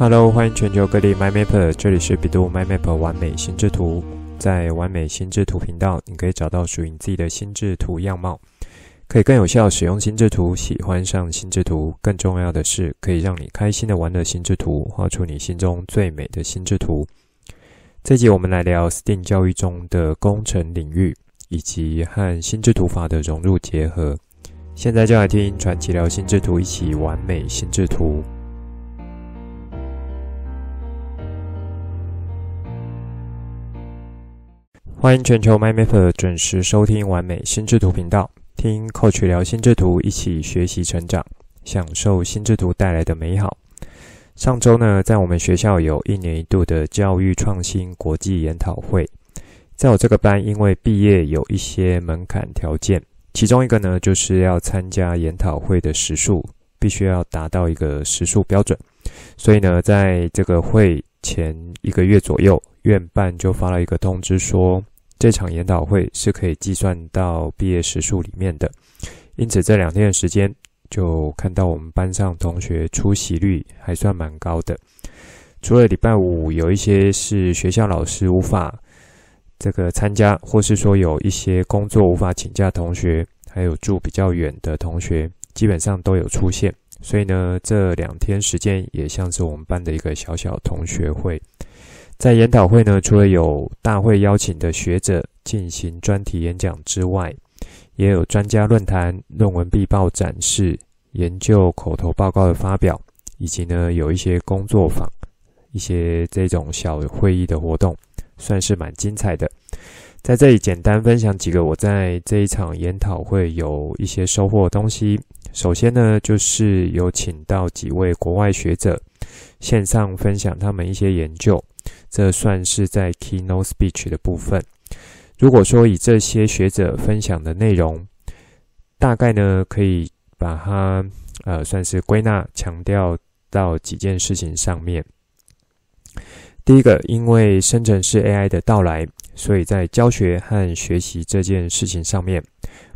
Hello，欢迎全球各地 MyMapper，这里是比度 MyMapper 完美心智图。在完美心智图频道，你可以找到属于你自己的心智图样貌，可以更有效使用心智图，喜欢上心智图。更重要的是，可以让你开心的玩乐心智图，画出你心中最美的心智图。这集我们来聊 STEAM 教育中的工程领域，以及和心智图法的融入结合。现在就来听传奇聊心智图，一起完美心智图。欢迎全球 MyMapper 准时收听完美心智图频道，听 Coach 聊心智图，一起学习成长，享受心智图带来的美好。上周呢，在我们学校有一年一度的教育创新国际研讨会，在我这个班，因为毕业有一些门槛条件，其中一个呢，就是要参加研讨会的时数必须要达到一个时数标准，所以呢，在这个会前一个月左右。院办就发了一个通知说，这场研讨会是可以计算到毕业时数里面的。因此这两天的时间，就看到我们班上同学出席率还算蛮高的。除了礼拜五有一些是学校老师无法这个参加，或是说有一些工作无法请假同学，还有住比较远的同学，基本上都有出现。所以呢，这两天时间也像是我们班的一个小小同学会。在研讨会呢，除了有大会邀请的学者进行专题演讲之外，也有专家论坛、论文必报展示、研究口头报告的发表，以及呢有一些工作坊、一些这种小会议的活动，算是蛮精彩的。在这里简单分享几个我在这一场研讨会有一些收获的东西。首先呢，就是有请到几位国外学者线上分享他们一些研究。这算是在 keynote speech 的部分。如果说以这些学者分享的内容，大概呢可以把它呃算是归纳强调到几件事情上面。第一个，因为生成式 AI 的到来，所以在教学和学习这件事情上面，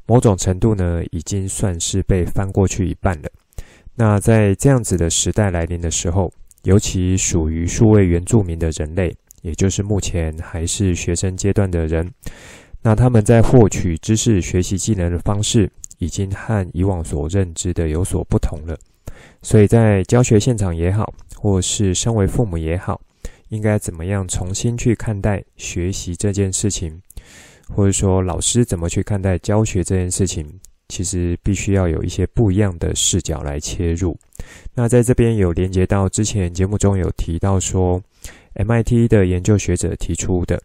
某种程度呢已经算是被翻过去一半了。那在这样子的时代来临的时候，尤其属于数位原住民的人类，也就是目前还是学生阶段的人，那他们在获取知识、学习技能的方式，已经和以往所认知的有所不同了。所以在教学现场也好，或是身为父母也好，应该怎么样重新去看待学习这件事情，或者说老师怎么去看待教学这件事情？其实必须要有一些不一样的视角来切入。那在这边有连接到之前节目中有提到说，MIT 的研究学者提出的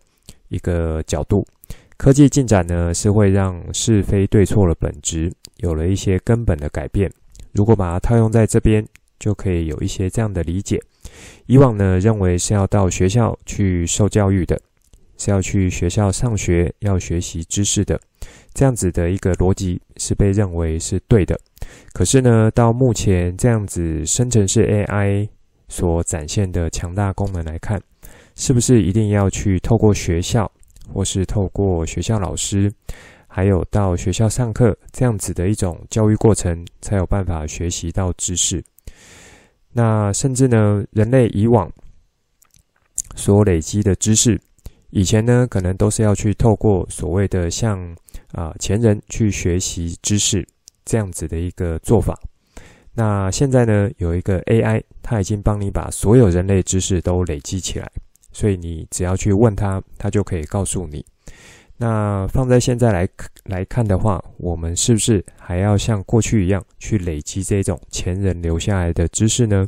一个角度：科技进展呢是会让是非对错的本质有了一些根本的改变。如果把它套用在这边，就可以有一些这样的理解。以往呢认为是要到学校去受教育的，是要去学校上学要学习知识的。这样子的一个逻辑是被认为是对的，可是呢，到目前这样子生成式 AI 所展现的强大功能来看，是不是一定要去透过学校，或是透过学校老师，还有到学校上课这样子的一种教育过程，才有办法学习到知识？那甚至呢，人类以往所累积的知识，以前呢，可能都是要去透过所谓的像。啊，前人去学习知识这样子的一个做法。那现在呢，有一个 AI，它已经帮你把所有人类知识都累积起来，所以你只要去问他，他就可以告诉你。那放在现在来来看的话，我们是不是还要像过去一样去累积这种前人留下来的知识呢？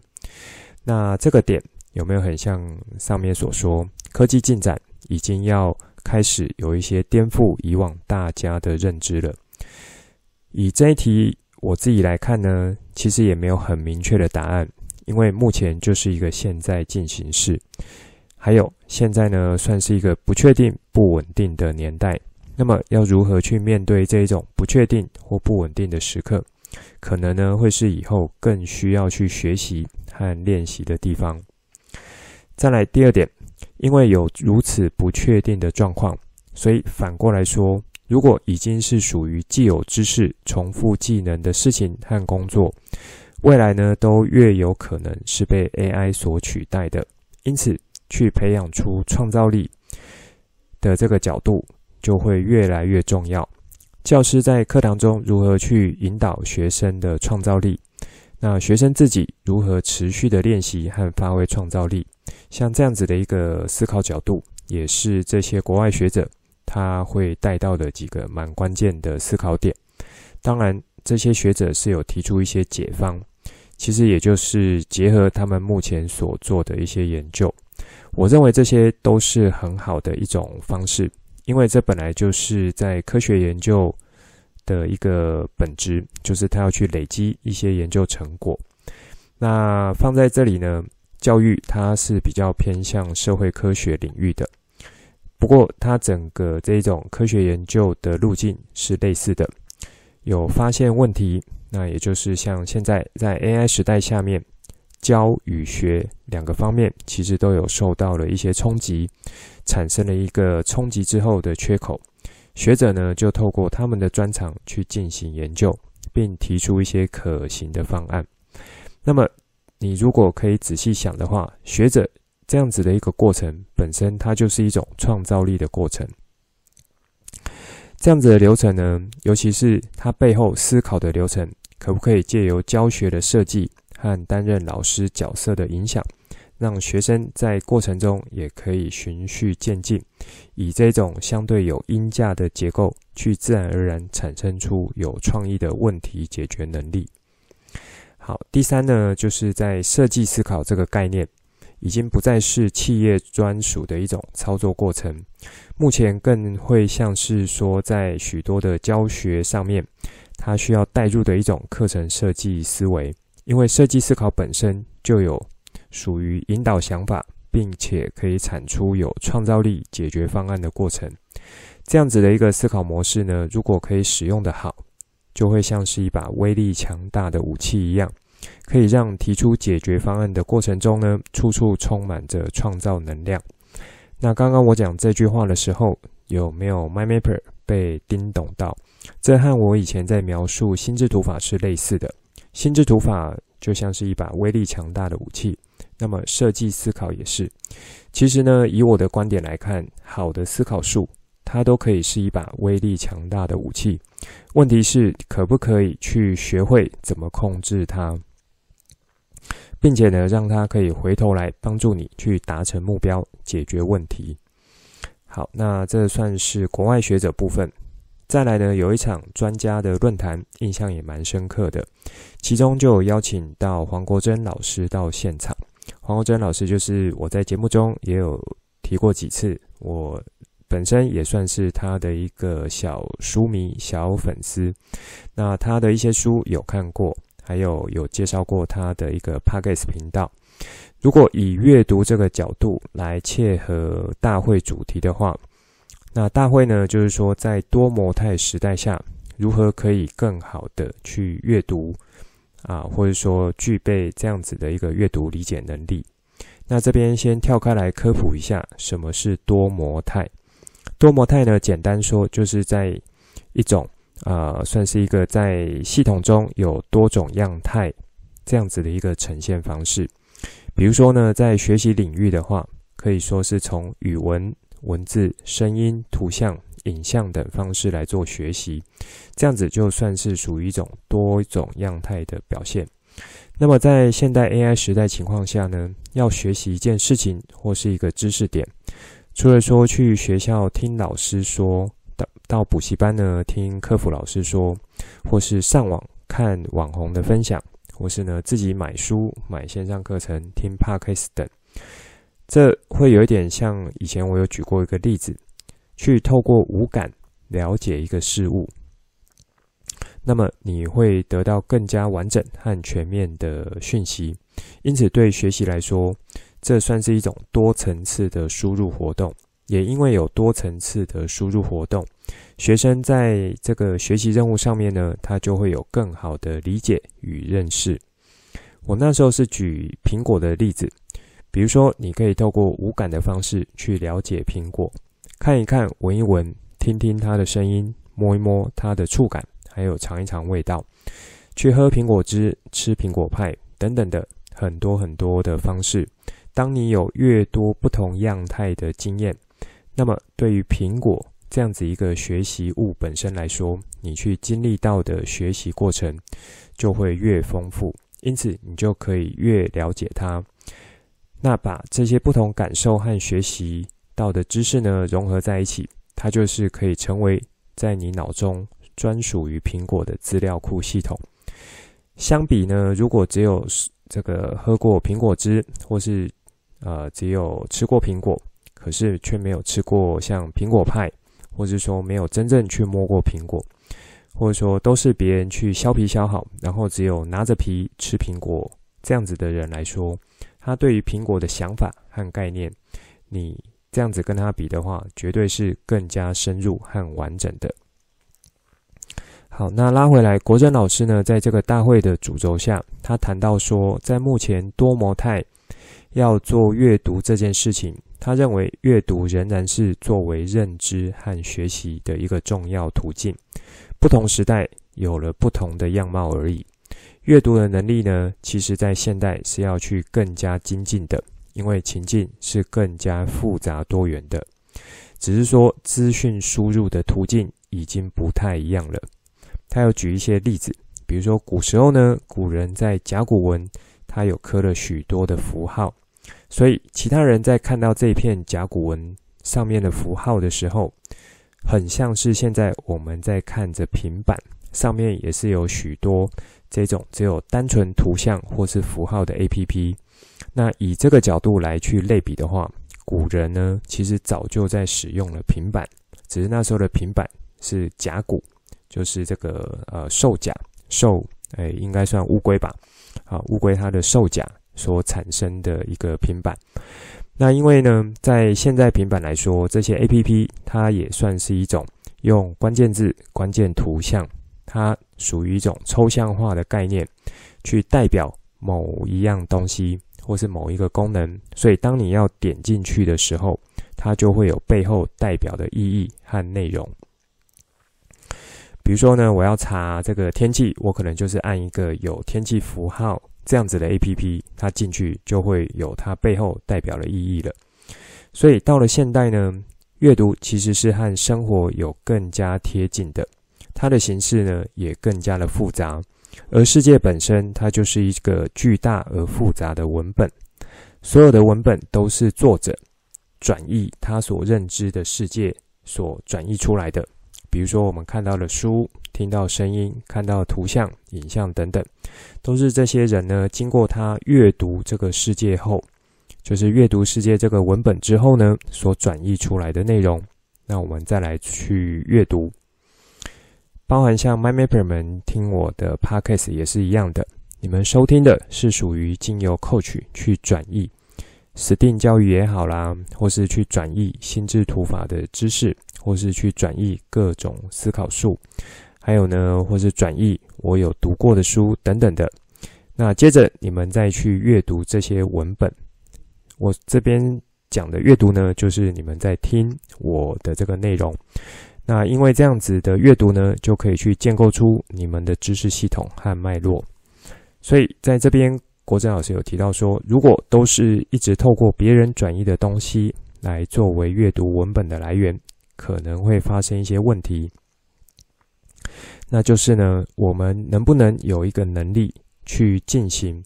那这个点有没有很像上面所说，科技进展已经要开始有一些颠覆以往大家的认知了。以这一题我自己来看呢，其实也没有很明确的答案，因为目前就是一个现在进行式。还有现在呢，算是一个不确定、不稳定的年代。那么要如何去面对这一种不确定或不稳定的时刻，可能呢会是以后更需要去学习和练习的地方。再来第二点。因为有如此不确定的状况，所以反过来说，如果已经是属于既有知识、重复技能的事情和工作，未来呢都越有可能是被 AI 所取代的。因此，去培养出创造力的这个角度就会越来越重要。教师在课堂中如何去引导学生的创造力？那学生自己如何持续的练习和发挥创造力？像这样子的一个思考角度，也是这些国外学者他会带到的几个蛮关键的思考点。当然，这些学者是有提出一些解方，其实也就是结合他们目前所做的一些研究。我认为这些都是很好的一种方式，因为这本来就是在科学研究。的一个本质就是他要去累积一些研究成果。那放在这里呢，教育它是比较偏向社会科学领域的。不过，它整个这种科学研究的路径是类似的，有发现问题。那也就是像现在在 AI 时代下面，教与学两个方面其实都有受到了一些冲击，产生了一个冲击之后的缺口。学者呢，就透过他们的专长去进行研究，并提出一些可行的方案。那么，你如果可以仔细想的话，学者这样子的一个过程本身，它就是一种创造力的过程。这样子的流程呢，尤其是它背后思考的流程，可不可以借由教学的设计和担任老师角色的影响？让学生在过程中也可以循序渐进，以这种相对有音架的结构，去自然而然产生出有创意的问题解决能力。好，第三呢，就是在设计思考这个概念，已经不再是企业专属的一种操作过程，目前更会像是说，在许多的教学上面，它需要带入的一种课程设计思维，因为设计思考本身就有。属于引导想法，并且可以产出有创造力解决方案的过程。这样子的一个思考模式呢，如果可以使用的好，就会像是一把威力强大的武器一样，可以让提出解决方案的过程中呢，处处充满着创造能量。那刚刚我讲这句话的时候，有没有 My Mapper 被叮咚到？这和我以前在描述心智图法是类似的。心智图法就像是一把威力强大的武器。那么设计思考也是，其实呢，以我的观点来看，好的思考术，它都可以是一把威力强大的武器。问题是，可不可以去学会怎么控制它，并且呢，让它可以回头来帮助你去达成目标、解决问题。好，那这算是国外学者部分。再来呢，有一场专家的论坛，印象也蛮深刻的，其中就有邀请到黄国珍老师到现场。黄国珍老师就是我在节目中也有提过几次，我本身也算是他的一个小书迷、小粉丝。那他的一些书有看过，还有有介绍过他的一个 Podcast 频道。如果以阅读这个角度来切合大会主题的话，那大会呢，就是说在多模态时代下，如何可以更好的去阅读。啊，或者说具备这样子的一个阅读理解能力。那这边先跳开来科普一下，什么是多模态？多模态呢，简单说就是在一种啊，算是一个在系统中有多种样态这样子的一个呈现方式。比如说呢，在学习领域的话，可以说是从语文、文字、声音、图像。影像等方式来做学习，这样子就算是属于一种多种样态的表现。那么在现代 AI 时代情况下呢，要学习一件事情或是一个知识点，除了说去学校听老师说，到到补习班呢听课辅老师说，或是上网看网红的分享，或是呢自己买书买线上课程听 Podcast 等，这会有一点像以前我有举过一个例子。去透过五感了解一个事物，那么你会得到更加完整和全面的讯息。因此，对学习来说，这算是一种多层次的输入活动。也因为有多层次的输入活动，学生在这个学习任务上面呢，他就会有更好的理解与认识。我那时候是举苹果的例子，比如说，你可以透过五感的方式去了解苹果。看一看，闻一闻，听听它的声音，摸一摸它的触感，还有尝一尝味道，去喝苹果汁、吃苹果派等等的很多很多的方式。当你有越多不同样态的经验，那么对于苹果这样子一个学习物本身来说，你去经历到的学习过程就会越丰富，因此你就可以越了解它。那把这些不同感受和学习到的知识呢，融合在一起，它就是可以成为在你脑中专属于苹果的资料库系统。相比呢，如果只有这个喝过苹果汁，或是呃只有吃过苹果，可是却没有吃过像苹果派，或者说没有真正去摸过苹果，或者说都是别人去削皮削好，然后只有拿着皮吃苹果这样子的人来说，他对于苹果的想法和概念，你这样子跟他比的话，绝对是更加深入和完整的。好，那拉回来，国珍老师呢，在这个大会的主轴下，他谈到说，在目前多模态要做阅读这件事情，他认为阅读仍然是作为认知和学习的一个重要途径。不同时代有了不同的样貌而已。阅读的能力呢，其实在现代是要去更加精进的，因为情境是更加复杂多元的。只是说资讯输入的途径已经不太一样了。他有举一些例子，比如说古时候呢，古人在甲骨文，他有刻了许多的符号，所以其他人在看到这片甲骨文上面的符号的时候，很像是现在我们在看着平板上面也是有许多。这种只有单纯图像或是符号的 APP，那以这个角度来去类比的话，古人呢其实早就在使用了平板，只是那时候的平板是甲骨，就是这个呃兽甲兽，哎应该算乌龟吧，啊乌龟它的兽甲所产生的一个平板。那因为呢，在现在平板来说，这些 APP 它也算是一种用关键字、关键图像。它属于一种抽象化的概念，去代表某一样东西或是某一个功能，所以当你要点进去的时候，它就会有背后代表的意义和内容。比如说呢，我要查这个天气，我可能就是按一个有天气符号这样子的 APP，它进去就会有它背后代表的意义了。所以到了现代呢，阅读其实是和生活有更加贴近的。它的形式呢，也更加的复杂，而世界本身它就是一个巨大而复杂的文本，所有的文本都是作者转译他所认知的世界所转译出来的。比如说，我们看到的书、听到声音、看到图像、影像等等，都是这些人呢，经过他阅读这个世界后，就是阅读世界这个文本之后呢，所转译出来的内容。那我们再来去阅读。包含像 MyMapper 们听我的 Podcast 也是一样的，你们收听的是属于经由 Coach 去转译 STEAM 教育也好啦，或是去转译心智图法的知识，或是去转译各种思考术，还有呢，或是转译我有读过的书等等的。那接着你们再去阅读这些文本，我这边讲的阅读呢，就是你们在听我的这个内容。那因为这样子的阅读呢，就可以去建构出你们的知识系统和脉络。所以在这边，国珍老师有提到说，如果都是一直透过别人转译的东西来作为阅读文本的来源，可能会发生一些问题。那就是呢，我们能不能有一个能力去进行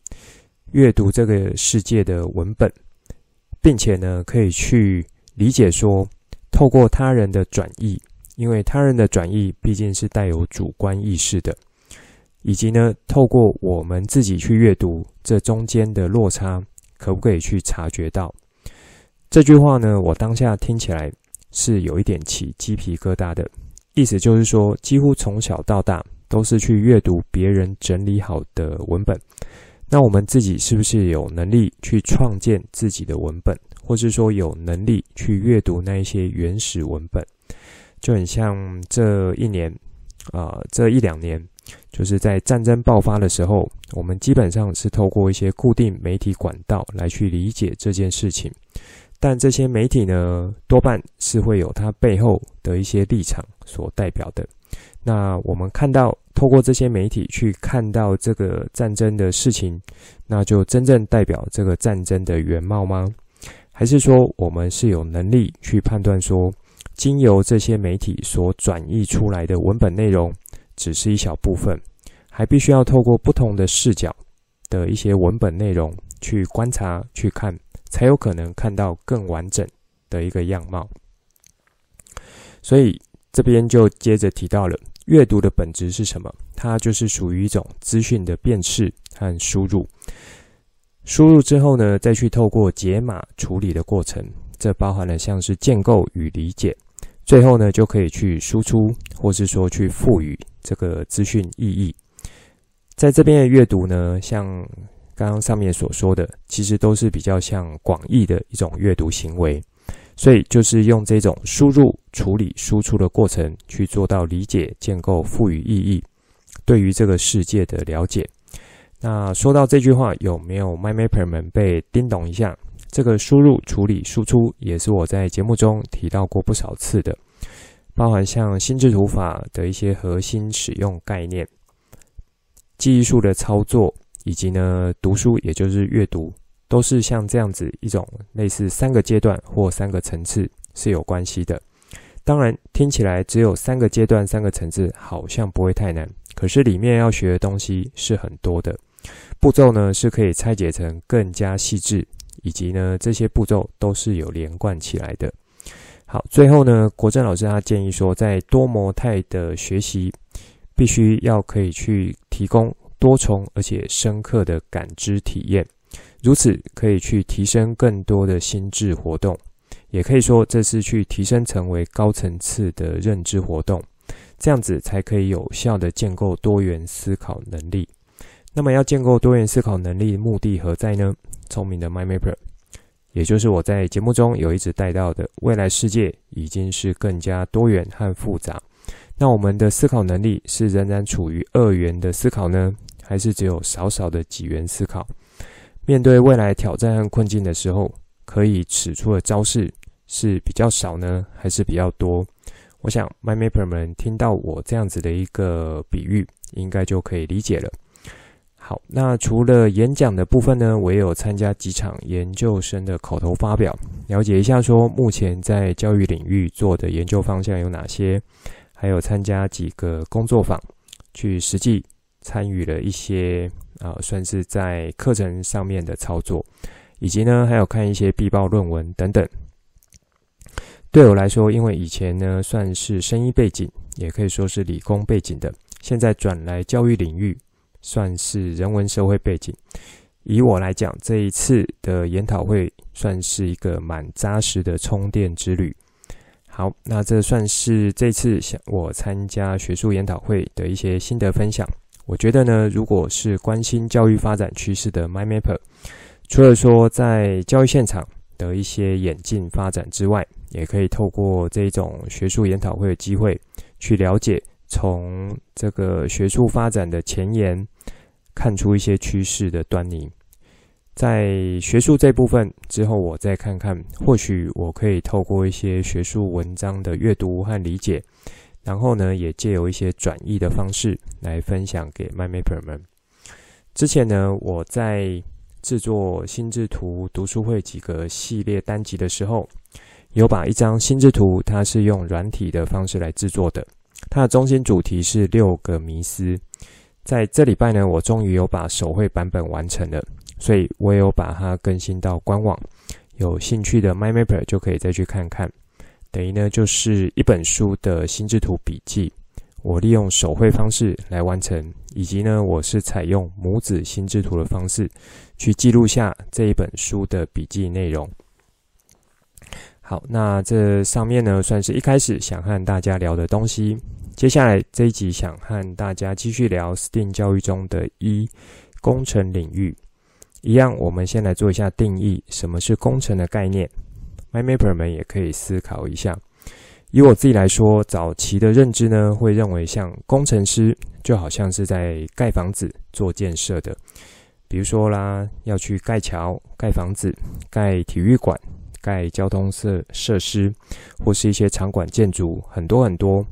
阅读这个世界的文本，并且呢，可以去理解说，透过他人的转译。因为他人的转译毕竟是带有主观意识的，以及呢，透过我们自己去阅读，这中间的落差可不可以去察觉到？这句话呢，我当下听起来是有一点起鸡皮疙瘩的，意思就是说，几乎从小到大都是去阅读别人整理好的文本，那我们自己是不是有能力去创建自己的文本，或是说有能力去阅读那一些原始文本？就很像这一年，啊、这一两年，就是在战争爆发的时候，我们基本上是透过一些固定媒体管道来去理解这件事情。但这些媒体呢，多半是会有它背后的一些立场所代表的。那我们看到，透过这些媒体去看到这个战争的事情，那就真正代表这个战争的原貌吗？还是说，我们是有能力去判断说，经由这些媒体所转译出来的文本内容，只是一小部分，还必须要透过不同的视角的一些文本内容去观察、去看，才有可能看到更完整的一个样貌。所以这边就接着提到了，阅读的本质是什么？它就是属于一种资讯的辨识和输入。输入之后呢，再去透过解码处理的过程，这包含了像是建构与理解，最后呢就可以去输出，或是说去赋予这个资讯意义。在这边的阅读呢，像刚刚上面所说的，其实都是比较像广义的一种阅读行为，所以就是用这种输入、处理、输出的过程去做到理解、建构、赋予意义，对于这个世界的了解。那说到这句话，有没有 MyMapper 们被叮咚一下？这个输入、处理、输出，也是我在节目中提到过不少次的，包含像心智图法的一些核心使用概念、记忆术的操作，以及呢读书，也就是阅读，都是像这样子一种类似三个阶段或三个层次是有关系的。当然，听起来只有三个阶段、三个层次，好像不会太难，可是里面要学的东西是很多的。步骤呢是可以拆解成更加细致，以及呢这些步骤都是有连贯起来的。好，最后呢国珍老师他建议说，在多模态的学习，必须要可以去提供多重而且深刻的感知体验，如此可以去提升更多的心智活动，也可以说这是去提升成为高层次的认知活动，这样子才可以有效的建构多元思考能力。那么要建构多元思考能力，目的何在呢？聪明的 MyMapper，也就是我在节目中有一直带到的，未来世界已经是更加多元和复杂。那我们的思考能力是仍然处于二元的思考呢，还是只有少少的几元思考？面对未来挑战和困境的时候，可以使出的招式是比较少呢，还是比较多？我想 MyMapper 们听到我这样子的一个比喻，应该就可以理解了。好，那除了演讲的部分呢，我也有参加几场研究生的口头发表，了解一下说目前在教育领域做的研究方向有哪些，还有参加几个工作坊，去实际参与了一些啊、算是在课程上面的操作，以及呢还有看一些毕报论文等等。对我来说，因为以前呢算是生医背景，也可以说是理工背景的，现在转来教育领域。算是人文社会背景，以我来讲，这一次的研讨会算是一个蛮扎实的充电之旅。好，那这算是这次想我参加学术研讨会的一些心得分享。我觉得呢，如果是关心教育发展趋势的 MyMapper，除了说在教育现场的一些演进发展之外，也可以透过这种学术研讨会的机会去了解。从这个学术发展的前沿看出一些趋势的端倪，在学术这部分之后，我再看看，或许我可以透过一些学术文章的阅读和理解，然后呢，也借由一些转译的方式来分享给 MyMapper 们。之前呢，我在制作心智图读书会几个系列单集的时候，有把一张心智图，它是用软体的方式来制作的。它的中心主题是六个迷思，在这礼拜呢，我终于有把手绘版本完成了，所以我也有把它更新到官网，有兴趣的 MyMapper 就可以再去看看。等于呢，就是一本书的心智图笔记，我利用手绘方式来完成，以及呢，我是采用母子心智图的方式去记录下这一本书的笔记内容。好，那这上面呢，算是一开始想和大家聊的东西。接下来这一集想和大家继续聊 STEAM 教育中的一工程领域。一样，我们先来做一下定义，什么是工程的概念？MyMapper 们也可以思考一下。以我自己来说，早期的认知呢，会认为像工程师就好像是在盖房子做建设的，比如说啦，要去盖桥、盖房子、盖体育馆。盖交通设设施，或是一些场馆建筑，很多很多。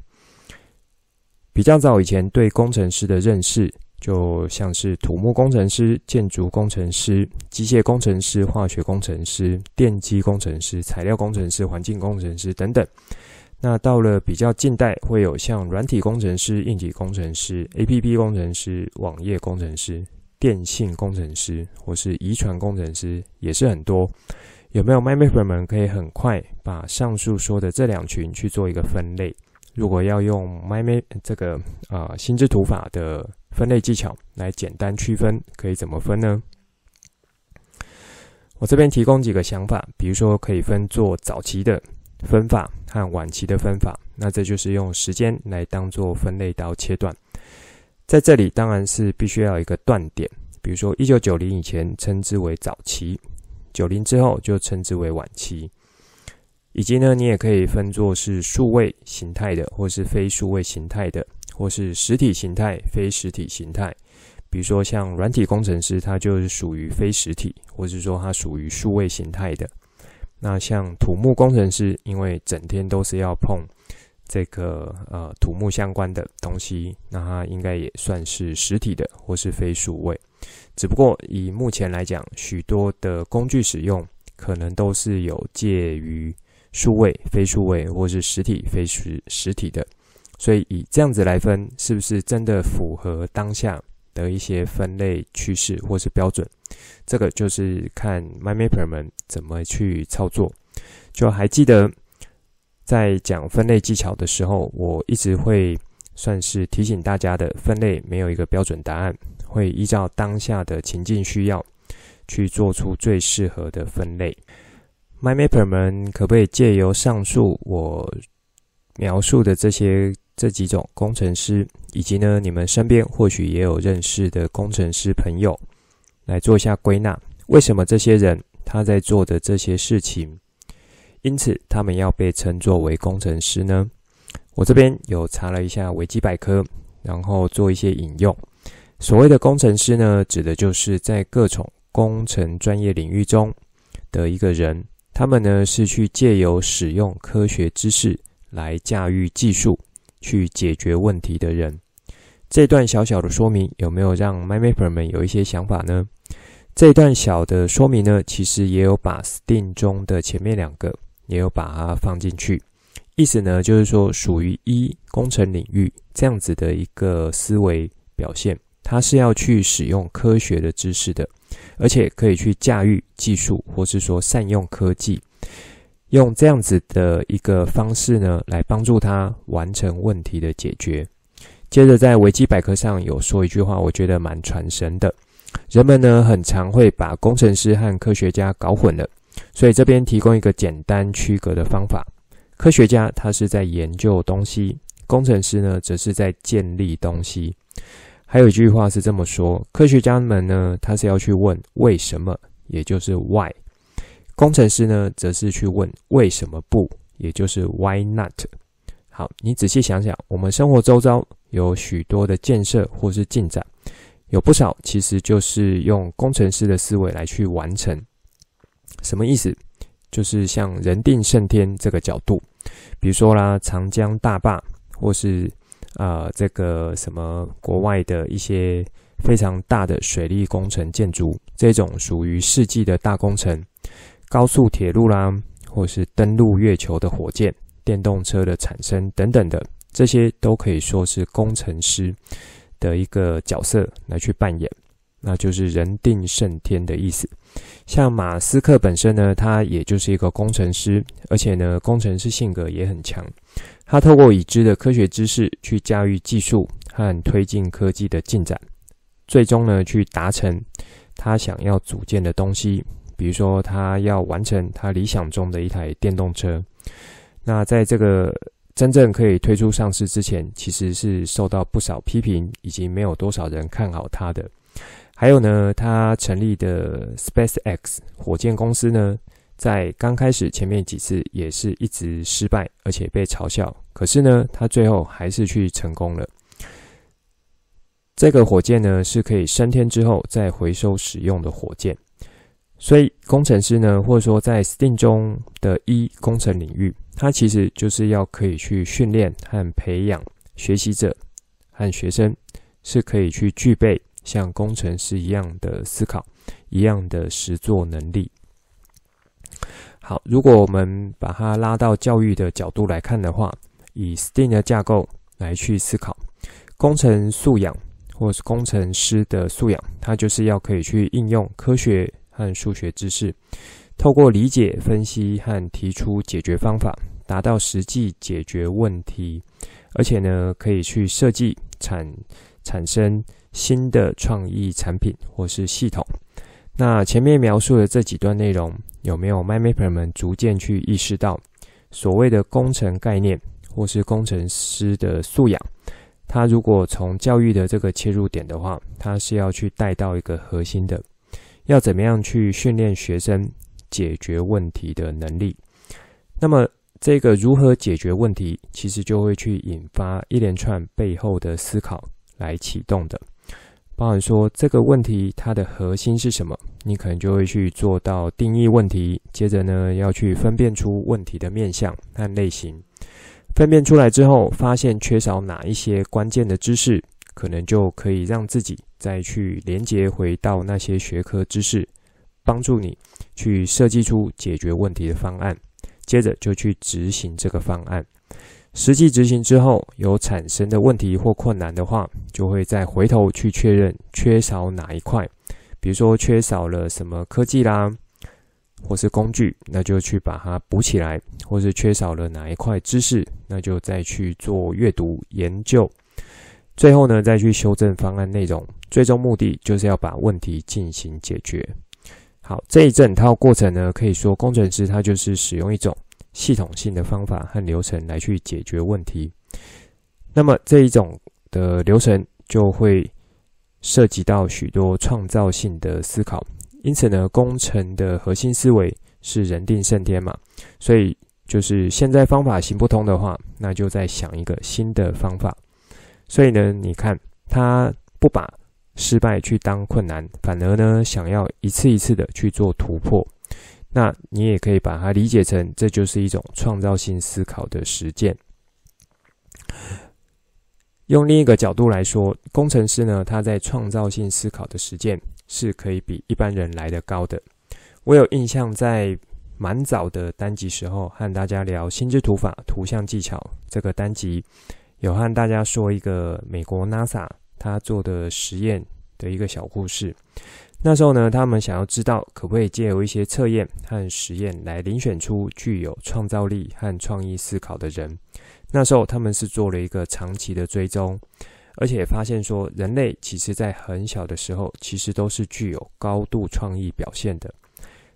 比较早以前对工程师的认识，就像是土木工程师、建筑工程师、机械工程师、化学工程师、电机工程师、材料工程师、环境工程师等等。那到了比较近代，会有像软体工程师、硬体工程师、APP 工程师、网页工程师、电信工程师，或是遗传工程师，也是很多。有没有 m y m a p e r 们可以很快把上述说的这两群去做一个分类？如果要用 MyMap 这个啊、呃、心智图法的分类技巧来简单区分，可以怎么分呢？我这边提供几个想法，比如说可以分做早期的分法和晚期的分法，那这就是用时间来当做分类刀切断。在这里当然是必须要有一个断点，比如说一九九零以前称之为早期，九零之后就称之为晚期。以及呢，你也可以分作是数位形态的，或是非数位形态的，或是实体形态、非实体形态。比如说像软体工程师，他就是属于非实体，或是说他属于数位形态的。那像土木工程师，因为整天都是要碰这个呃土木相关的东西，那他应该也算是实体的，或是非数位。只不过以目前来讲，许多的工具使用可能都是有介于。数位、非数位，或是实体、非实实体的，所以以这样子来分，是不是真的符合当下的一些分类趋势或是标准？这个就是看 MindMapper 们怎么去操作。就还记得在讲分类技巧的时候，我一直会算是提醒大家的，分类没有一个标准答案，会依照当下的情境需要去做出最适合的分类。My mapper 们可不可以借由上述我描述的这些这几种工程师，以及呢你们身边或许也有认识的工程师朋友，来做一下归纳？为什么这些人他在做的这些事情，因此他们要被称作为工程师呢？我这边有查了一下维基百科，然后做一些引用。所谓的工程师呢，指的就是在各种工程专业领域中的一个人。他们呢是去借由使用科学知识来驾驭技术去解决问题的人。这段小小的说明有没有让 MyMapper 们有一些想法呢？这段小的说明呢，其实也有把 STEAM 中的前面两个也有把它放进去。意思呢就是说，属于一工程领域这样子的一个思维表现，它是要去使用科学的知识的。而且可以去驾驭技术，或是说善用科技，用这样子的一个方式呢，来帮助他完成问题的解决。接着在维基百科上有说一句话，我觉得蛮传神的。人们呢很常会把工程师和科学家搞混了，所以这边提供一个简单区隔的方法：科学家他是在研究东西，工程师呢则是在建立东西。还有一句话是这么说：科学家们呢，他是要去问为什么，也就是 why；工程师呢，则是去问为什么不，也就是 why not。好，你仔细想想，我们生活周遭有许多的建设或是进展，有不少其实就是用工程师的思维来去完成。什么意思？就是像人定胜天这个角度，比如说啦，长江大坝，或是。啊、呃，这个什么国外的一些非常大的水利工程建筑，这种属于世纪的大工程，高速铁路啦，或是登陆月球的火箭、电动车的产生等等的，这些都可以说是工程师的一个角色来去扮演，那就是人定胜天的意思。像马斯克本身呢，他也就是一个工程师，而且呢，工程师性格也很强。他透过已知的科学知识去驾驭技术和推进科技的进展，最终呢，去达成他想要组建的东西。比如说，他要完成他理想中的一台电动车。那在这个真正可以推出上市之前，其实是受到不少批评，以及没有多少人看好他的。还有呢，他成立的 SpaceX 火箭公司呢，在刚开始前面几次也是一直失败，而且被嘲笑。可是呢，他最后还是去成功了。这个火箭呢，是可以升天之后再回收使用的火箭。所以工程师呢，或者说在 STEAM 中的一工程领域，它其实就是要可以去训练和培养学习者，和学生是可以去具备像工程师一样的思考、一样的实作能力。好，如果我们把它拉到教育的角度来看的话，以 STEAM 的架构来去思考，工程素养或是工程师的素养，它就是要可以去应用科学和数学知识，透过理解、分析和提出解决方法，达到实际解决问题，而且呢，可以去设计产产生新的创意产品或是系统。那前面描述的这几段内容，有没有 MindMapper 们逐渐去意识到，所谓的工程概念或是工程师的素养？他如果从教育的这个切入点的话，他是要去带到一个核心的，要怎么样去训练学生解决问题的能力。那么这个如何解决问题，其实就会去引发一连串背后的思考来启动的。包含说这个问题它的核心是什么，你可能就会去做到定义问题，接着呢要去分辨出问题的面向和类型。分辨出来之后，发现缺少哪一些关键的知识，可能就可以让自己再去连接回到那些学科知识，帮助你去设计出解决问题的方案。接着就去执行这个方案，实际执行之后有产生的问题或困难的话，就会再回头去确认缺少哪一块，比如说缺少了什么科技啦，或是工具，那就去把它补起来；或是缺少了哪一块知识，那就再去做阅读研究，最后呢再去修正方案内容，最终目的就是要把问题进行解决。好，这一整套过程呢，可以说工程师他就是使用一种系统性的方法和流程来去解决问题。那么这一种的流程就会涉及到许多创造性的思考。因此呢，工程的核心思维是人定胜天嘛，所以就是现在方法行不通的话，那就再想一个新的方法。所以呢，你看他不把。失败去当困难，反而呢，想要一次一次的去做突破。那你也可以把它理解成，这就是一种创造性思考的实践。用另一个角度来说，工程师呢，他在创造性思考的实践是可以比一般人来得高的。我有印象，在蛮早的单集时候，和大家聊心智图法图像技巧这个单集，有和大家说一个美国 NASA。他做的实验的一个小故事。那时候呢，他们想要知道可不可以借由一些测验和实验来遴选出具有创造力和创意思考的人。那时候他们是做了一个长期的追踪，而且发现说，人类其实在很小的时候其实都是具有高度创意表现的。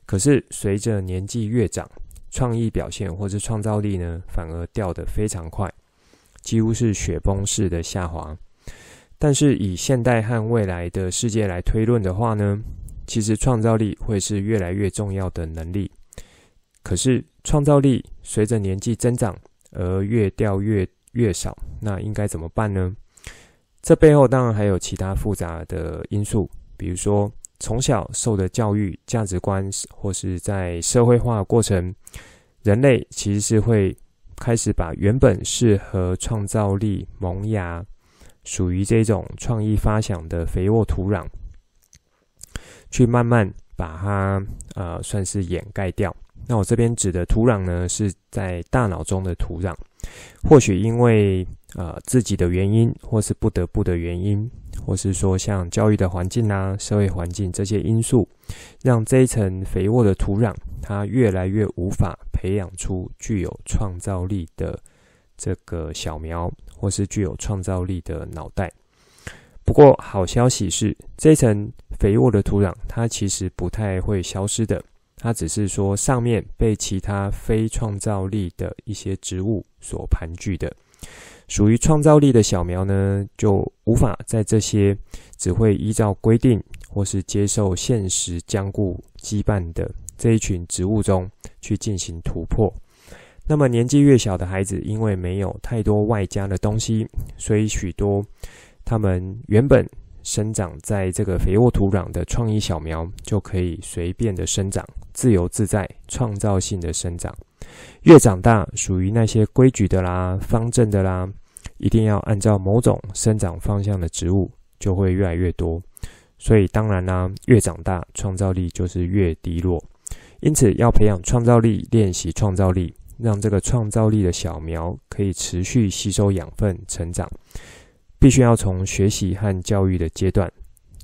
可是随着年纪越长，创意表现或是创造力呢，反而掉得非常快，几乎是雪崩式的下滑。但是以现代和未来的世界来推论的话呢，其实创造力会是越来越重要的能力。可是创造力随着年纪增长而越掉越越少，那应该怎么办呢？这背后当然还有其他复杂的因素，比如说从小受的教育、价值观，或是在社会化过程，人类其实是会开始把原本适合创造力萌芽。属于这种创意发想的肥沃土壤，去慢慢把它呃算是掩盖掉。那我这边指的土壤呢，是在大脑中的土壤。或许因为呃自己的原因，或是不得不的原因，或是说像教育的环境啊、社会环境这些因素，让这一层肥沃的土壤，它越来越无法培养出具有创造力的这个小苗。或是具有创造力的脑袋。不过，好消息是，这层肥沃的土壤，它其实不太会消失的。它只是说，上面被其他非创造力的一些植物所盘踞的。属于创造力的小苗呢，就无法在这些只会依照规定或是接受现实僵固羁绊的这一群植物中去进行突破。那么年纪越小的孩子，因为没有太多外加的东西，所以许多他们原本生长在这个肥沃土壤的创意小苗，就可以随便的生长，自由自在、创造性的生长。越长大，属于那些规矩的啦、方正的啦，一定要按照某种生长方向的植物就会越来越多。所以当然啦，越长大创造力就是越低落。因此要培养创造力，练习创造力，让这个创造力的小苗可以持续吸收养分成长，必须要从学习和教育的阶段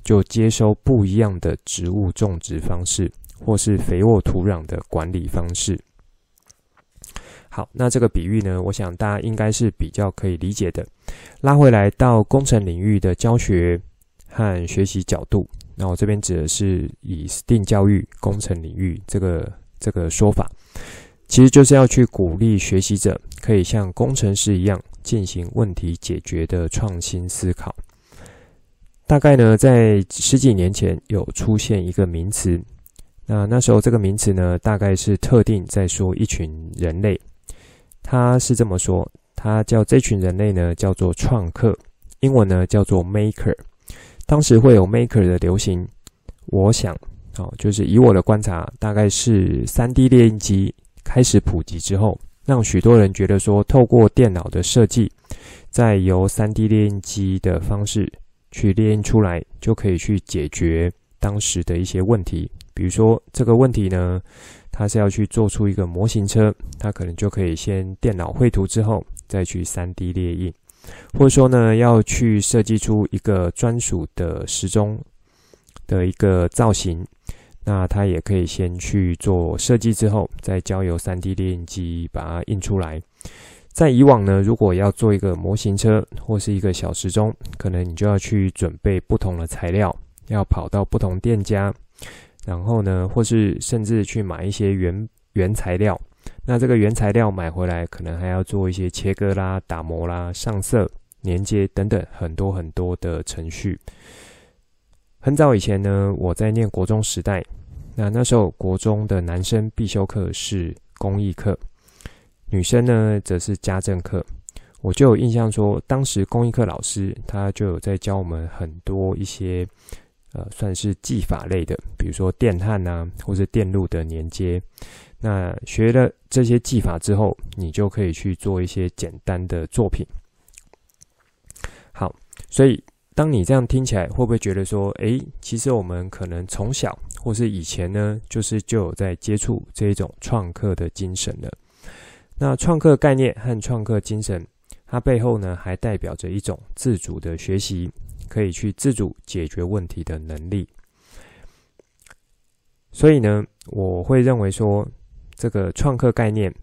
就接收不一样的植物种植方式，或是肥沃土壤的管理方式。好，那这个比喻呢，我想大家应该是比较可以理解的。拉回来到工程领域的教学和学习角度，那我这边指的是以 STEAM 教育工程领域这个这个说法，其实就是要去鼓励学习者可以像工程师一样进行问题解决的创新思考。大概呢，在十几年前有出现一个名词，那那时候这个名词呢，大概是特定在说一群人类，他是这么说，他叫这群人类呢叫做创客，英文呢叫做 Maker。当时会有 Maker 的流行，我想，哦，就是以我的观察，大概是 3D 列印机开始普及之后，让许多人觉得说，透过电脑的设计，再由 3D 列印机的方式去列印出来，就可以去解决当时的一些问题。比如说这个问题呢，他是要去做出一个模型车，他可能就可以先电脑绘图之后，再去 3D 列印。或者说呢，要去设计出一个专属的时钟的一个造型，那他也可以先去做设计之后，再交由 3D 列印机把它印出来。在以往呢，如果要做一个模型车或是一个小时钟，可能你就要去准备不同的材料，要跑到不同店家，然后呢，或是甚至去买一些原原材料。那这个原材料买回来，可能还要做一些切割啦、打磨啦、上色、连接等等很多很多的程序。很早以前呢，我在念国中时代，那那时候国中的男生必修课是工艺课，女生呢则是家政课。我就有印象说，当时工艺课老师他就有在教我们很多一些呃，算是技法类的，比如说电焊啊，或是电路的连接。那学了这些技法之后，你就可以去做一些简单的作品。好，所以当你这样听起来，会不会觉得说，诶，其实我们可能从小或是以前呢，就是就有在接触这一种创客的精神了。那创客概念和创客精神，它背后呢，还代表着一种自主的学习，可以去自主解决问题的能力。所以呢，我会认为说。这个创客概念，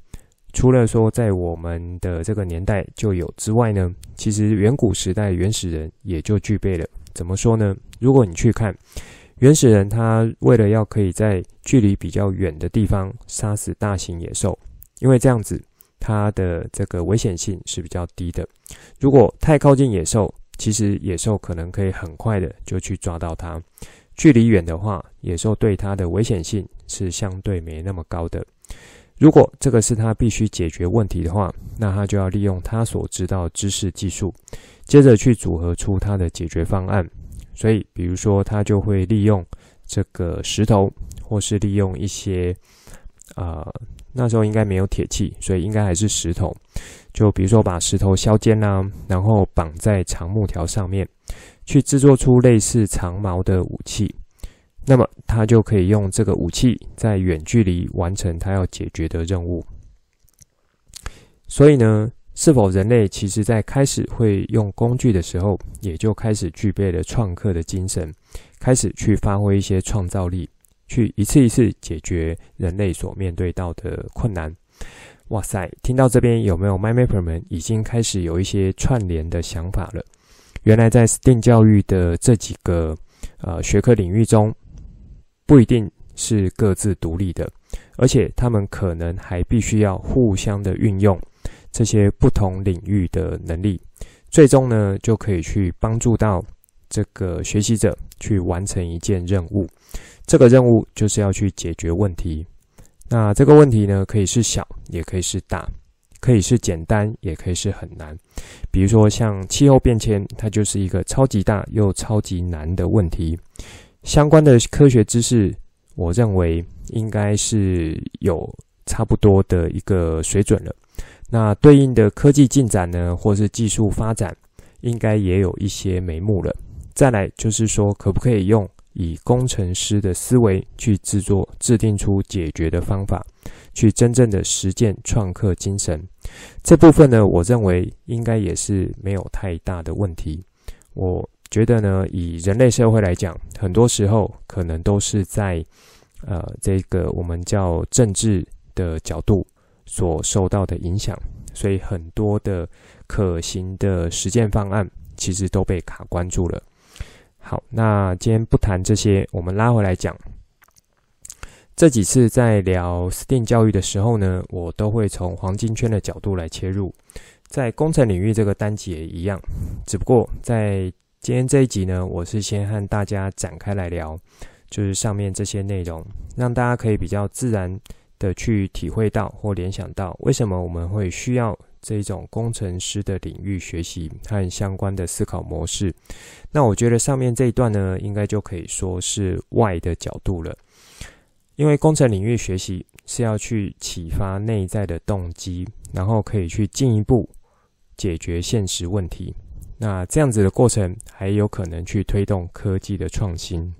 除了说在我们的这个年代就有之外呢，其实远古时代原始人也就具备了。怎么说呢？如果你去看原始人，他为了要可以在距离比较远的地方杀死大型野兽，因为这样子它的这个危险性是比较低的。如果太靠近野兽，其实野兽可能可以很快的就去抓到它；距离远的话，野兽对它的危险性是相对没那么高的。如果这个是他必须解决问题的话，那他就要利用他所知道知识技术，接着去组合出他的解决方案。所以，比如说，他就会利用这个石头，或是利用一些，呃，那时候应该没有铁器，所以应该还是石头。就比如说，把石头削尖啊，然后绑在长木条上面，去制作出类似长矛的武器。那么他就可以用这个武器在远距离完成他要解决的任务。所以呢，是否人类其实在开始会用工具的时候，也就开始具备了创客的精神，开始去发挥一些创造力，去一次一次解决人类所面对到的困难。哇塞，听到这边有没有 MyMapper 们已经开始有一些串联的想法了？原来在 STEAM 教育的这几个呃学科领域中。不一定是各自独立的，而且他们可能还必须要互相的运用这些不同领域的能力，最终呢就可以去帮助到这个学习者去完成一件任务。这个任务就是要去解决问题。那这个问题呢，可以是小，也可以是大，可以是简单，也可以是很难。比如说像气候变迁，它就是一个超级大又超级难的问题。相关的科学知识，我认为应该是有差不多的一个水准了。那对应的科技进展呢，或是技术发展，应该也有一些眉目了。再来就是说，可不可以用以工程师的思维去制作、制定出解决的方法，去真正的实践创客精神？这部分呢，我认为应该也是没有太大的问题。我觉得呢，以人类社会来讲，很多时候可能都是在呃这个我们叫政治的角度所受到的影响，所以很多的可行的实践方案其实都被卡关住了。好，那今天不谈这些，我们拉回来讲。这几次在聊 STEAM 教育的时候呢，我都会从黄金圈的角度来切入。在工程领域这个单集也一样，只不过在今天这一集呢，我是先和大家展开来聊，就是上面这些内容，让大家可以比较自然的去体会到或联想到，为什么我们会需要这种工程师的领域学习和相关的思考模式。那我觉得上面这一段呢，应该就可以说是外的角度了，因为工程领域学习是要去启发内在的动机，然后可以去进一步解决现实问题。那这样子的过程，还有可能去推动科技的创新。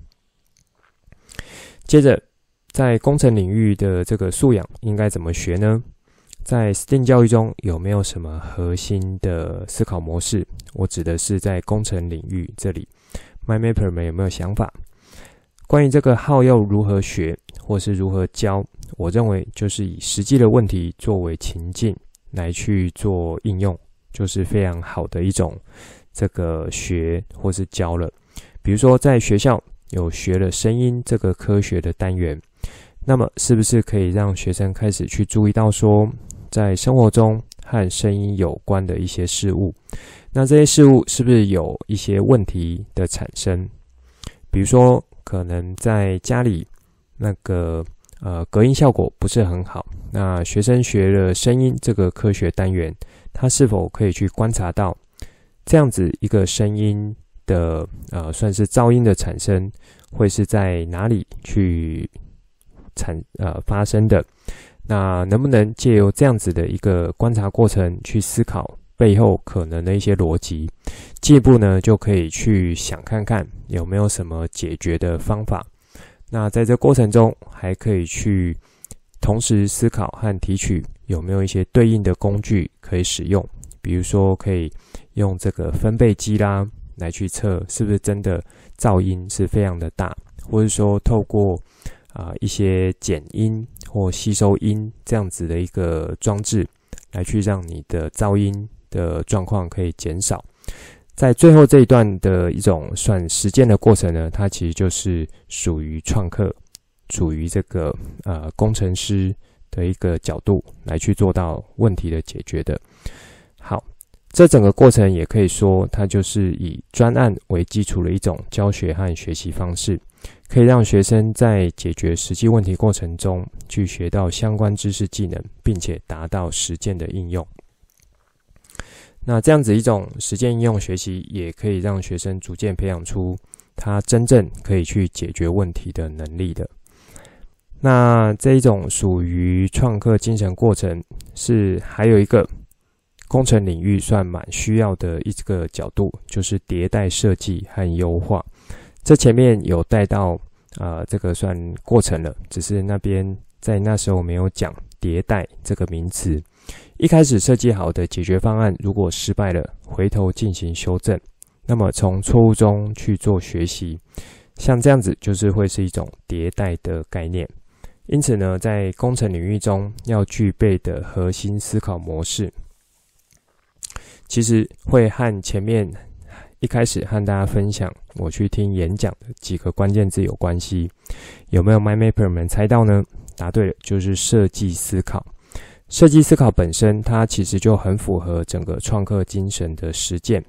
接着，在工程领域的这个素养应该怎么学呢？在 STEAM 教育中有没有什么核心的思考模式？我指的是在工程领域这里，MyMapper 们有没有想法？关于这个号要如何学，或是如何教？我认为就是以实际的问题作为情境来去做应用，就是非常好的一种这个学或是教了。比如说在学校有学了声音这个科学的单元，那么是不是可以让学生开始去注意到说，在生活中和声音有关的一些事物，那这些事物是不是有一些问题的产生？比如说，可能在家里那个呃隔音效果不是很好，那学生学了声音这个科学单元，他是否可以去观察到这样子一个声音的呃算是噪音的产生，会是在哪里去产呃发生的？那能不能借由这样子的一个观察过程去思考背后可能的一些逻辑，进一步呢就可以去想看看有没有什么解决的方法。那在这过程中还可以去同时思考和提取有没有一些对应的工具可以使用，比如说可以用这个分贝机啦来去测是不是真的噪音是非常的大，或者说透过啊一些减音。或吸收音这样子的一个装置，来去让你的噪音的状况可以减少。在最后这一段的一种算实践的过程呢，它其实就是属于创客，属于这个呃工程师的一个角度来去做到问题的解决的。好，这整个过程也可以说，它就是以专案为基础的一种教学和学习方式。可以让学生在解决实际问题过程中，去学到相关知识技能，并且达到实践的应用。那这样子一种实践应用学习，也可以让学生逐渐培养出他真正可以去解决问题的能力的。那这一种属于创客精神过程，是还有一个工程领域算蛮需要的一个角度，就是迭代设计和优化。这前面有带到啊、呃，这个算过程了，只是那边在那时候没有讲迭代这个名词。一开始设计好的解决方案，如果失败了，回头进行修正，那么从错误中去做学习，像这样子就是会是一种迭代的概念。因此呢，在工程领域中要具备的核心思考模式，其实会和前面。一开始和大家分享，我去听演讲的几个关键字有关系，有没有 MyMapper 们猜到呢？答对了，就是设计思考。设计思考本身，它其实就很符合整个创客精神的实践。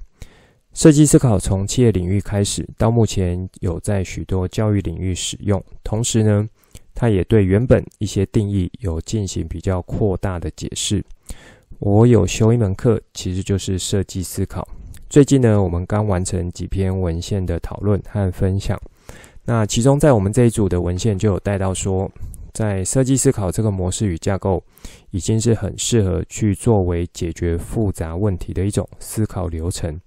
设计思考从企业领域开始，到目前有在许多教育领域使用。同时呢，它也对原本一些定义有进行比较扩大的解释。我有修一门课，其实就是设计思考。最近呢，我们刚完成几篇文献的讨论和分享。那其中，在我们这一组的文献就有带到说，在设计思考这个模式与架构，已经是很适合去作为解决复杂问题的一种思考流程。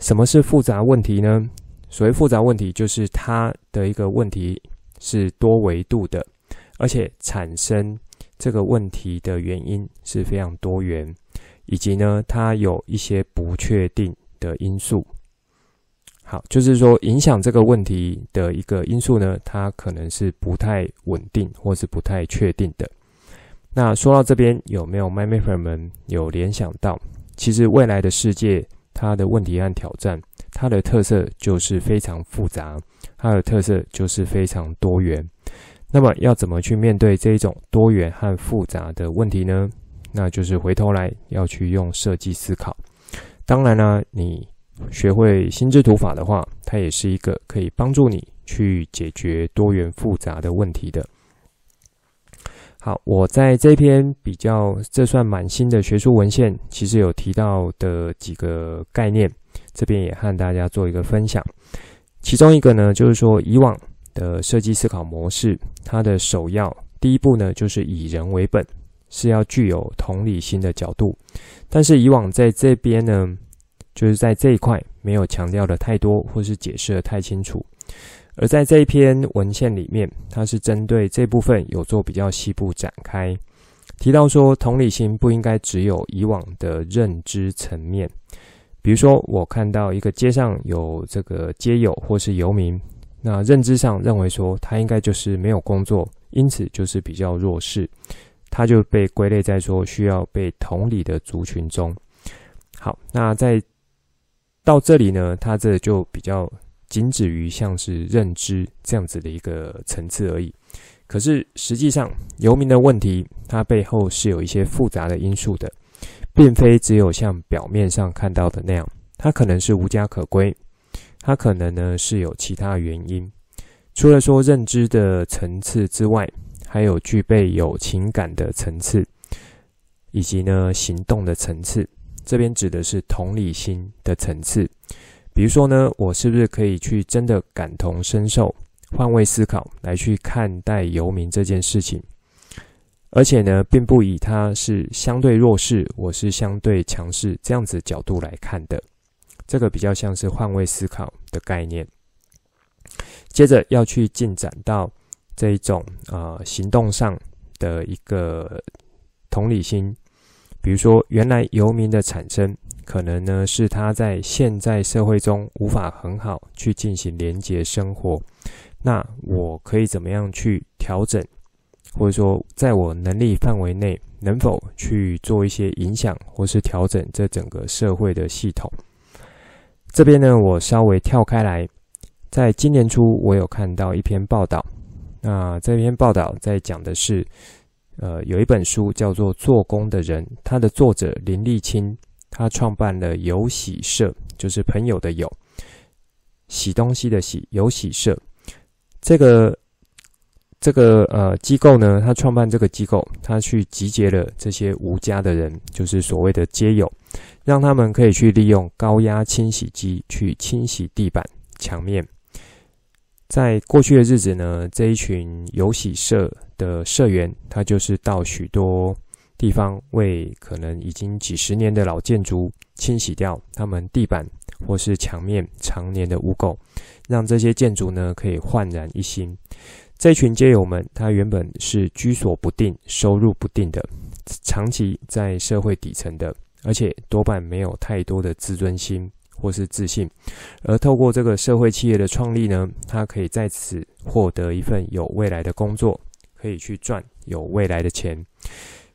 什么是复杂问题呢？所谓复杂问题，就是它的一个问题是多维度的，而且产生这个问题的原因是非常多元，以及呢，它有一些不确定的因素。好，就是说影响这个问题的一个因素呢，它可能是不太稳定或是不太确定的。那说到这边，有没有 MindMapper 们有联想到，其实未来的世界它的问题和挑战，它的特色就是非常复杂，它的特色就是非常多元。那么要怎么去面对这一种多元和复杂的问题呢？那就是回头来要去用设计思考。当然呢，你。学会心智图法的话，它也是一个可以帮助你去解决多元复杂的问题的。好，我在这篇比较，这算蛮新的学术文献，其实有提到的几个概念，这边也和大家做一个分享。其中一个呢，就是说以往的设计思考模式，它的首要第一步呢，就是以人为本，是要具有同理心的角度。但是以往在这边呢，就是在这一块没有强调的太多，或是解释的太清楚。而在这一篇文献里面，它是针对这部分有做比较细部展开，提到说同理心不应该只有以往的认知层面。比如说，我看到一个街上有这个街友或是游民，那认知上认为说他应该就是没有工作，因此就是比较弱势，他就被归类在说需要被同理的族群中。好，那在到这里呢，它这就比较仅止于像是认知这样子的一个层次而已。可是实际上，游民的问题，它背后是有一些复杂的因素的，并非只有像表面上看到的那样。它可能是无家可归，它可能呢是有其他原因。除了说认知的层次之外，还有具备有情感的层次，以及呢行动的层次。这边指的是同理心的层次，比如说呢，我是不是可以去真的感同身受、换位思考来去看待游民这件事情？而且呢，并不以他是相对弱势，我是相对强势这样子角度来看的。这个比较像是换位思考的概念。接着要去进展到这一种呃行动上的一个同理心。比如说，原来游民的产生，可能呢是他在现在社会中无法很好去进行连结生活。那我可以怎么样去调整，或者说在我能力范围内，能否去做一些影响或是调整这整个社会的系统？这边呢，我稍微跳开来，在今年初我有看到一篇报道，那这篇报道在讲的是。呃，有一本书叫做《做工的人》，他的作者林立清，他创办了有喜社，就是朋友的友，洗东西的洗，有喜社。这个这个呃机构呢，他创办这个机构，他去集结了这些无家的人，就是所谓的街友，让他们可以去利用高压清洗机去清洗地板、墙面。在过去的日子呢，这一群游喜社的社员，他就是到许多地方为可能已经几十年的老建筑清洗掉他们地板或是墙面常年的污垢，让这些建筑呢可以焕然一新。这群街友们，他原本是居所不定、收入不定的，长期在社会底层的，而且多半没有太多的自尊心。或是自信，而透过这个社会企业的创立呢，他可以在此获得一份有未来的工作，可以去赚有未来的钱。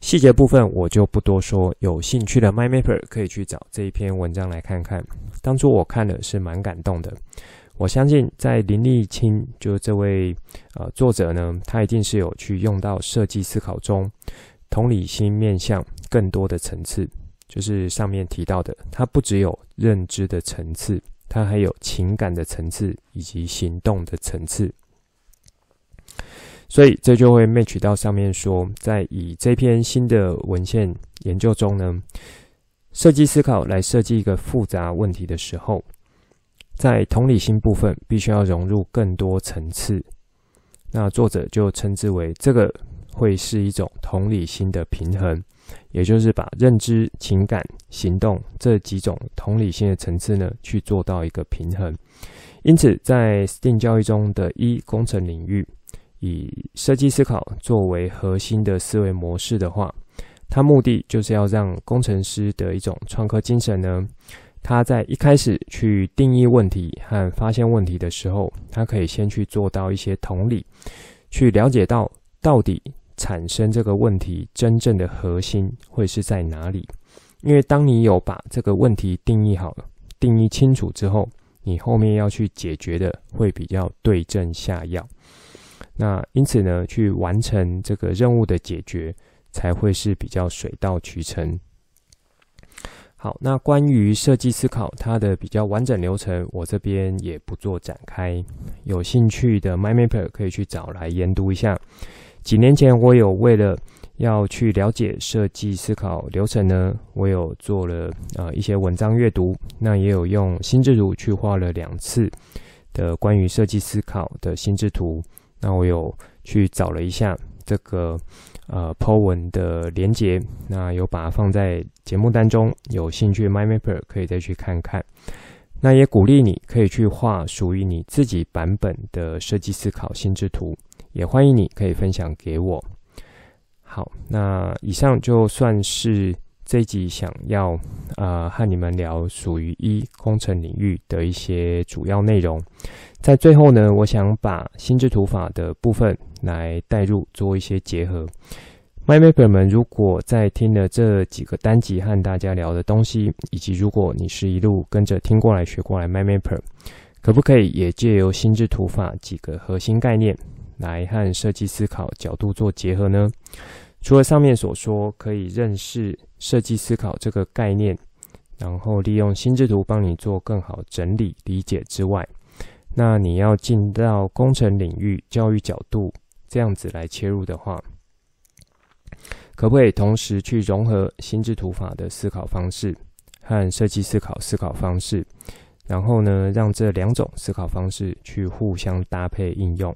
细节部分我就不多说，有兴趣的 MyMapper 可以去找这一篇文章来看看。当初我看了是蛮感动的，我相信在林立青就是这位呃作者呢，他一定是有去用到设计思考中同理心面向更多的层次。就是上面提到的，它不只有认知的层次，它还有情感的层次以及行动的层次。所以这就会 match 到上面说，在以这篇新的文献研究中呢，设计思考来设计一个复杂问题的时候，在同理心部分必须要融入更多层次，那作者就称之为这个会是一种同理心的平衡，也就是把认知、情感、行动这几种同理心的层次呢，去做到一个平衡。因此，在 STEAM 教育中的一工程领域，以设计思考作为核心的思维模式的话，它目的就是要让工程师的一种创客精神呢，他在一开始去定义问题和发现问题的时候，他可以先去做到一些同理，去了解到到底产生这个问题真正的核心会是在哪里。因为当你有把这个问题定义好了、定义清楚之后，你后面要去解决的会比较对症下药，那因此呢，去完成这个任务的解决才会是比较水到渠成。好，那关于设计思考它的比较完整流程，我这边也不做展开。有兴趣的 MyMapper 可以去找来研读一下。几年前我有为了要去了解设计思考流程呢，我有做了呃一些文章阅读，那也有用心智图去画了两次的关于设计思考的心智图。那我有去找了一下这个呃 Po 文的连接，那有把它放在节目当中，有兴趣 MindMapper 可以再去看看。那也鼓励你可以去画属于你自己版本的设计思考心智图，也欢迎你可以分享给我。好，那以上就算是这一集想要、呃、和你们聊属于一工程领域的一些主要内容。在最后呢，我想把心智图法的部分来带入做一些结合。MindMapper 们，如果在听了这几个单集和大家聊的东西，以及如果你是一路跟着听过来学过来，MindMapper 可不可以也借由心智图法几个核心概念来和设计思考角度做结合呢？除了上面所说可以认识设计思考这个概念，然后利用心智图帮你做更好整理理解之外，那你要进到工程领域教育角度这样子来切入的话，可不可以同时去融合心智图法的思考方式和设计思考思考方式，然后呢，让这两种思考方式去互相搭配应用？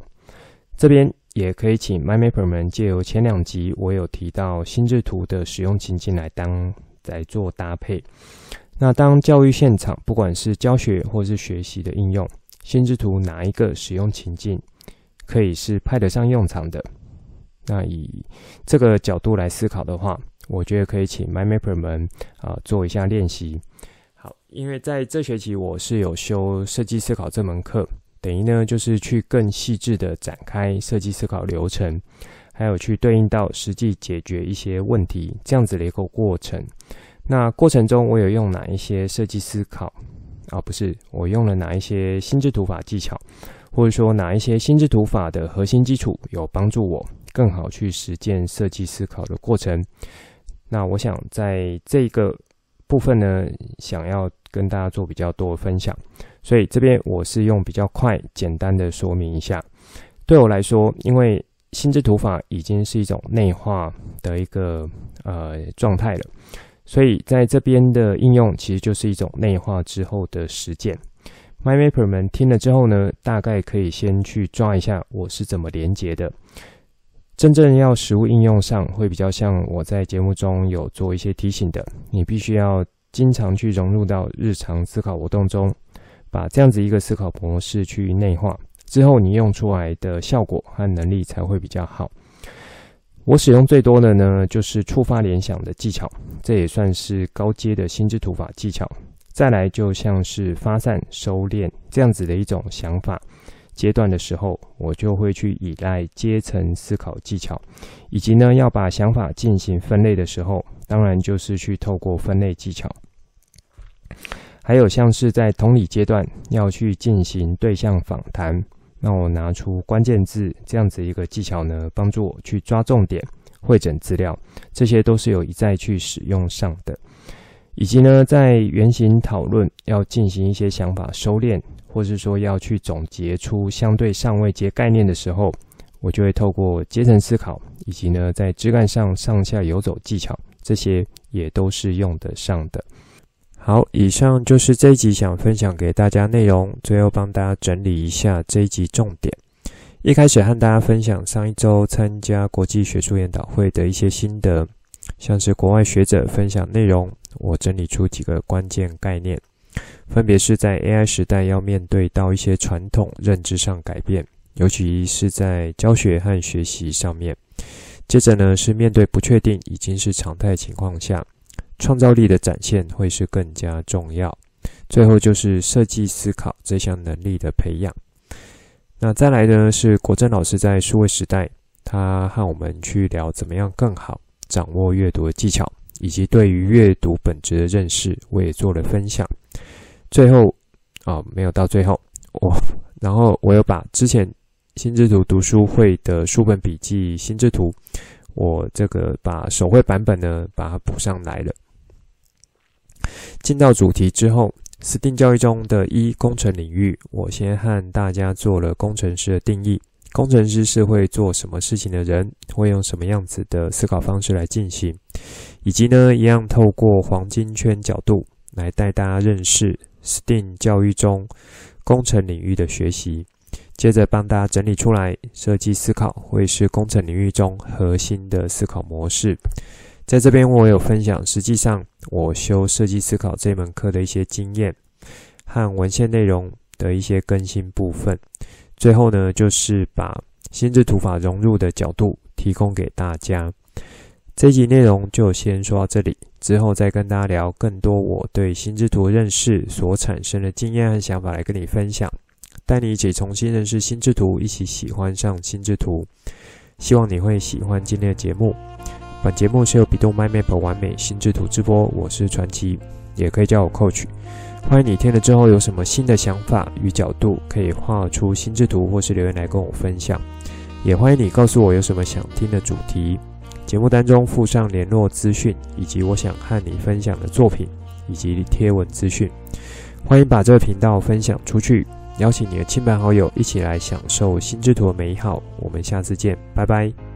这边。也可以请 My Mapper 们借由前两集我有提到心智图的使用情境来当来做搭配。那当教育现场不管是教学或是学习的应用，心智图哪一个使用情境可以是派得上用场的？那以这个角度来思考的话，我觉得可以请 My Mapper 们啊、呃、做一下练习。好，因为在这学期我是有修设计思考这门课。等于呢，就是去更细致的展开设计思考流程，还有去对应到实际解决一些问题这样子的一个过程。那过程中，我有用哪一些设计思考啊？不是，我用了哪一些心智图法技巧，或者说哪一些心智图法的核心基础有帮助我更好去实践设计思考的过程？那我想在这个部分呢，想要跟大家做比较多的分享。所以这边我是用比较快、简单的说明一下。对我来说，因为心智图法已经是一种内化的一个呃状态了，所以在这边的应用其实就是一种内化之后的实践。My Mapper 们听了之后呢，大概可以先去抓一下我是怎么连接的。真正要实物应用上，会比较像我在节目中有做一些提醒的，你必须要经常去融入到日常思考活动中。把这样子一个思考模式去内化之后，你用出来的效果和能力才会比较好。我使用最多的呢，就是触发联想的技巧，这也算是高阶的心智图法技巧。再来就像是发散、收敛这样子的一种想法阶段的时候，我就会去依赖阶层思考技巧，以及呢要把想法进行分类的时候，当然就是去透过分类技巧。还有像是在同理阶段要去进行对象访谈，那我拿出关键字这样子一个技巧呢，帮助我去抓重点、会诊资料，这些都是有一再去使用上的。以及呢，在原型讨论要进行一些想法收敛，或是说要去总结出相对上位阶概念的时候，我就会透过阶层思考，以及呢在枝干上上下游走技巧，这些也都是用得上的。好，以上就是这一集想分享给大家内容。最后帮大家整理一下这一集重点。一开始和大家分享上一周参加国际学术研讨会的一些心得，像是国外学者分享内容，我整理出几个关键概念，分别是在 AI 时代要面对到一些传统认知上改变，尤其是在教学和学习上面。接着呢，是面对不确定已经是常态情况下，创造力的展现会是更加重要。最后就是设计思考这项能力的培养。那再来呢，是国珍老师在数位时代，他和我们去聊怎么样更好掌握阅读的技巧，以及对于阅读本质的认识，我也做了分享。最后啊、没有到最后，我然后我有把之前。心智图读书会的书本笔记心智图，我这个把手绘版本呢，把它补上来了。进到主题之后，STEAM 教育中的一工程领域，我先和大家做了工程师的定义。工程师是会做什么事情的人，会用什么样子的思考方式来进行，以及呢，一样透过黄金圈角度来带大家认识 STEAM 教育中工程领域的学习。接着帮大家整理出来，设计思考会是工程领域中核心的思考模式。在这边我有分享，实际上我修设计思考这门课的一些经验和文献内容的一些更新部分。最后呢，就是把心智图法融入的角度提供给大家。这一集内容就先说到这里，之后再跟大家聊更多我对心智图认识所产生的经验和想法来跟你分享。带你一起重新认识心智图，一起喜欢上心智图。希望你会喜欢今天的节目。本节目是由 bEDU MindMap 完美心智图直播，我是传奇，也可以叫我 Coach。欢迎你听了之后有什么新的想法与角度，可以画出心智图或是留言来跟我分享。也欢迎你告诉我有什么想听的主题。节目当中附上联络资讯，以及我想和你分享的作品以及贴文资讯。欢迎把这个频道分享出去。邀请你的亲朋好友一起来享受心智图的美好。我们下次见，拜拜。